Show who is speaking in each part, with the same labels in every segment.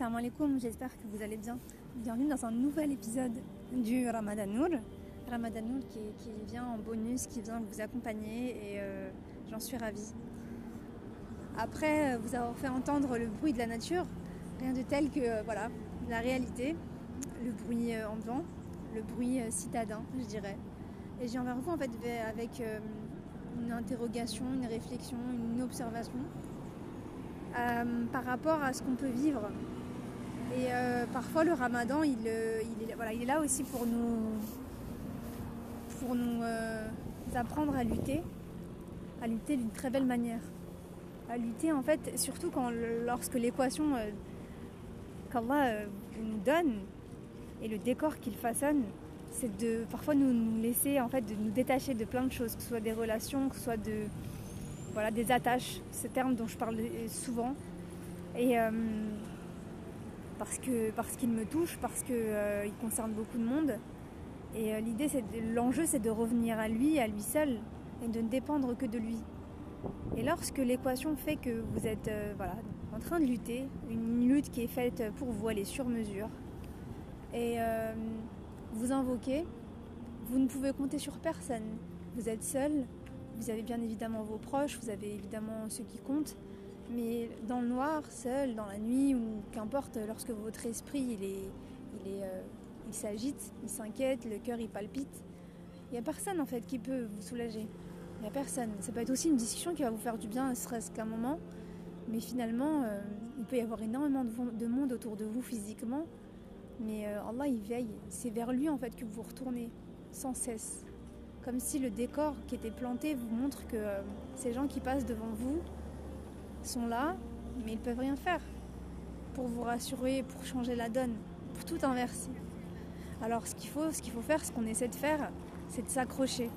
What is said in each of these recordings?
Speaker 1: Salam alaikum, j'espère que vous allez bien. Bienvenue dans un nouvel épisode du Ramadan Nour. Ramadan Nour qui, vient en bonus, qui vient vous accompagner et euh, j'en suis ravie. Après euh, vous avoir fait entendre le bruit de la nature, rien de tel que euh, voilà, la réalité, le bruit ambiant, le bruit citadin, je dirais. Et je viens vers vous en fait avec une interrogation, une réflexion, une observation par rapport à ce qu'on peut vivre. Et euh, parfois le ramadan, il, euh, il est, là aussi pour nous, pour nous euh, apprendre à lutter, à lutter d'une très belle manière. À lutter en fait, surtout quand, lorsque l'équation euh, qu'Allah nous donne et le décor qu'il façonne, c'est de parfois nous, nous laisser en fait de nous détacher de plein de choses, que ce soit des relations, que ce soit de voilà des attaches, ce terme dont je parle souvent, et parce que parce qu'il me touche, parce que euh, concerne beaucoup de monde. Et euh, l'idée, c'est l'enjeu, c'est de revenir à lui, à lui seul, et de ne dépendre que de lui. Et lorsque l'équation fait que vous êtes euh, voilà, en train de lutter, une lutte qui est faite pour vous, elle est sur mesure, et euh, vous invoquez, vous ne pouvez compter sur personne. Vous êtes seul, vous avez bien évidemment vos proches, vous avez évidemment ceux qui comptent, mais dans le noir, seul, dans la nuit, ou qu'importe, lorsque votre esprit il est, il est, euh, il s'agite, il s'inquiète, le cœur il palpite, il n'y a personne en fait qui peut vous soulager. Il n'y a personne. Ça peut être aussi une discussion qui va vous faire du bien, ne serait-ce qu'un moment, mais finalement, euh, il peut y avoir énormément de, monde autour de vous physiquement, mais euh, Allah il veille. C'est vers lui en fait que vous vous retournez sans cesse. Comme si le décor qui était planté vous montre que ces gens qui passent devant vous sont là, mais ils peuvent rien faire pour vous rassurer, pour changer la donne, pour tout inverser. Alors ce qu'il faut, ce qu'il faut faire, ce qu'on essaie de faire, c'est de s'accrocher.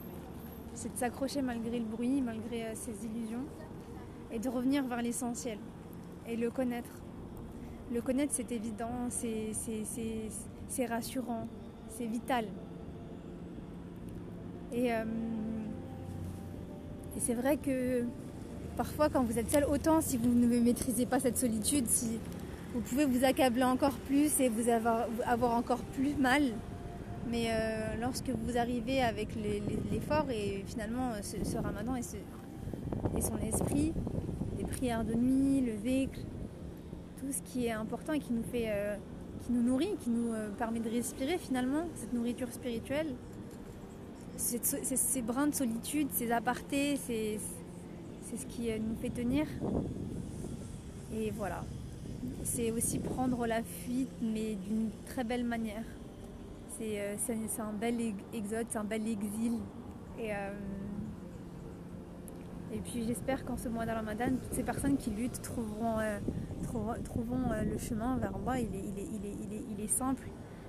Speaker 1: C'est de s'accrocher malgré le bruit, malgré euh, ses illusions, et de revenir vers l'essentiel et le connaître. Le connaître, c'est évident, c'est, rassurant, c'est vital. Et, euh, et c'est vrai que parfois, quand vous êtes seul, autant si vous ne maîtrisez pas cette solitude, si vous pouvez vous accabler encore plus et vous avoir, encore plus mal. Mais euh, lorsque vous arrivez avec l'effort et finalement euh, ce, ramadan et, son esprit, les prières de nuit, le véhicule, tout ce qui est important et qui nous fait, euh, qui nous nourrit, qui nous permet de respirer finalement, cette nourriture spirituelle, ces, ces brins de solitude, ces apartés, c'est c'est ce qui euh, nous fait tenir. Et voilà. C'est aussi prendre la fuite, mais d'une très belle manière. C'est euh, un bel ex- exode, c'est un bel exil. Et, euh, puis j'espère qu'en ce mois de Ramadan, toutes ces personnes qui luttent trouveront, le chemin vers est- il est simple.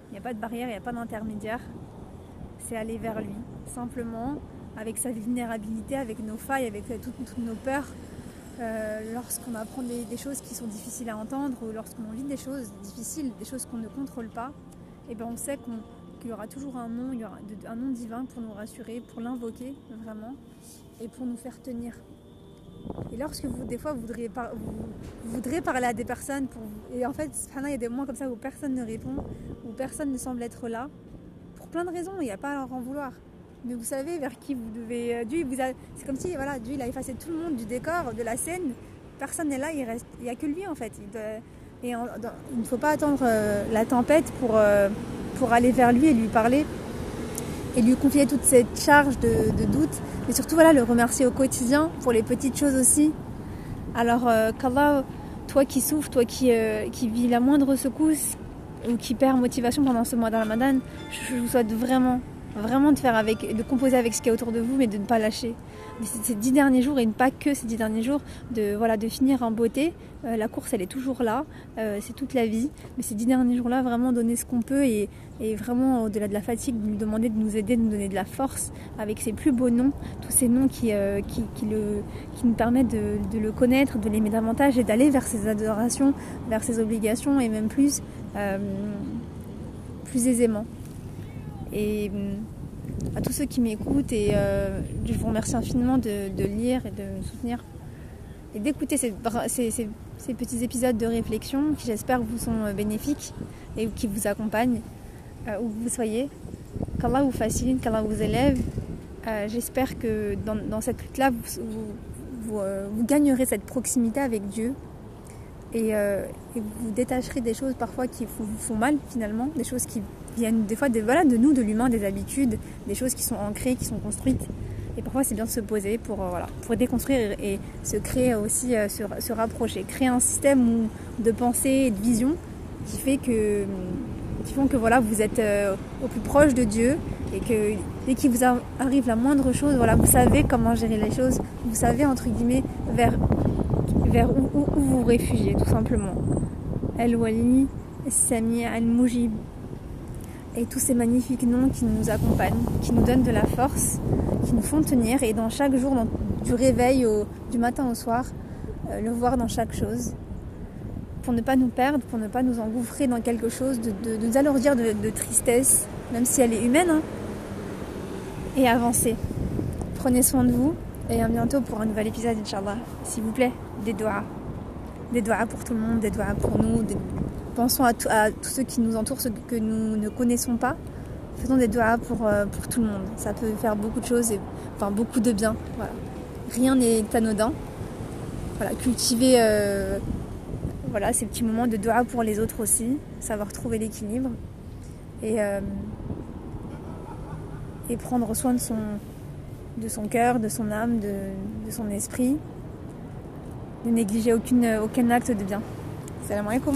Speaker 1: Il n'y a pas de barrière, il n'y a pas d'intermédiaire. C'est aller vers lui, simplement, avec sa vulnérabilité, avec nos failles, avec euh, toutes, nos peurs. Euh, lorsqu'on apprend des, choses qui sont difficiles à entendre ou lorsqu'on vit des choses difficiles, des choses qu'on ne contrôle pas, et ben on sait qu'il y aura toujours un nom, un nom divin pour nous rassurer, pour l'invoquer vraiment et pour nous faire tenir. Et lorsque vous, des fois, vous voudriez, voudrez parler à des personnes, et en fait, il y a des moments comme ça où personne ne répond, où personne ne semble être là, pour plein de raisons, il n'y a pas à leur en vouloir. Mais vous savez vers qui vous devez. euh, Dieu, c'est comme si voilà, Dieu il a effacé tout le monde du décor, de la scène. Personne n'est là, il reste, il n'y a que lui en fait. Il, et il ne faut pas attendre euh, la tempête pour, euh, pour aller vers lui et lui parler et lui confier toute cette charge de, de doute. Mais surtout voilà, le remercier au quotidien pour les petites choses aussi. Alors euh, toi qui souffres, toi qui, qui vis la moindre secousse ou qui perd motivation pendant ce mois de Ramadan, je vous souhaite vraiment vraiment de faire avec, de composer avec ce qu'il y a autour de vous, mais de ne pas lâcher. Ces dix derniers jours, et pas que ces dix derniers jours, de, voilà, de finir en beauté. Euh, la course, elle est toujours là, euh, c'est toute la vie. Mais ces dix derniers jours-là, vraiment donner ce qu'on peut et, et vraiment, au-delà de la fatigue, de nous demander de nous aider, de nous donner de la force avec ses plus beaux noms, tous ces noms qui, euh, qui, qui, le, qui nous permettent de, de le connaître, de l'aimer davantage et d'aller vers ses adorations, vers ses obligations et même plus, euh, plus aisément. Et hum, à tous ceux qui m'écoutent, et euh, je vous remercie infiniment de, lire et de me soutenir et d'écouter ces, petits épisodes de réflexion qui j'espère vous sont bénéfiques et qui vous accompagnent où vous soyez. Qu'Allah vous fascine, qu'Allah vous élève. j'espère que dans, cette lutte-là, vous, gagnerez cette proximité avec Dieu et, vous détacherez des choses parfois qui vous font mal finalement, des choses qui viennent des fois de, voilà, de nous, de l'humain, des habitudes, des choses qui sont ancrées, qui sont construites. Et parfois, c'est bien de se poser pour, euh, voilà, pour déconstruire et, se créer aussi, euh, se, rapprocher, créer un système de pensée et de vision qui fait que qui font que voilà, vous êtes euh, au plus proche de Dieu et que dès qu'il vous arrive la moindre chose, voilà, vous savez comment gérer les choses, vous savez entre guillemets vers, vers où, vous réfugiez tout simplement. El-Wali, Sami Al-Mujib, et tous ces magnifiques noms qui nous accompagnent, qui nous donnent de la force, qui nous font tenir et dans chaque jour, du réveil au, du matin au soir, euh, le voir dans chaque chose, pour ne pas nous perdre, pour ne pas nous engouffrer dans quelque chose, de, nous alourdir de, tristesse, même si elle est humaine, hein, et avancer. Prenez soin de vous et à bientôt pour un nouvel épisode, Inch'Allah. S'il vous plaît, des doigts. Des pour tout le monde, des doigts pour nous, pensons à, tous ceux qui nous entourent, ceux que nous ne connaissons pas. Faisons des doigts pour, euh, pour tout le monde. Ça peut faire beaucoup de choses et enfin beaucoup de bien. Rien n'est anodin. Voilà, cultiver euh, voilà, ces petits moments de doigts pour les autres aussi, savoir trouver l'équilibre et, euh, et prendre soin de son, de son cœur, de son âme, de, de son esprit, ne négliger aucune, aucun acte de bien. Salam alaikum.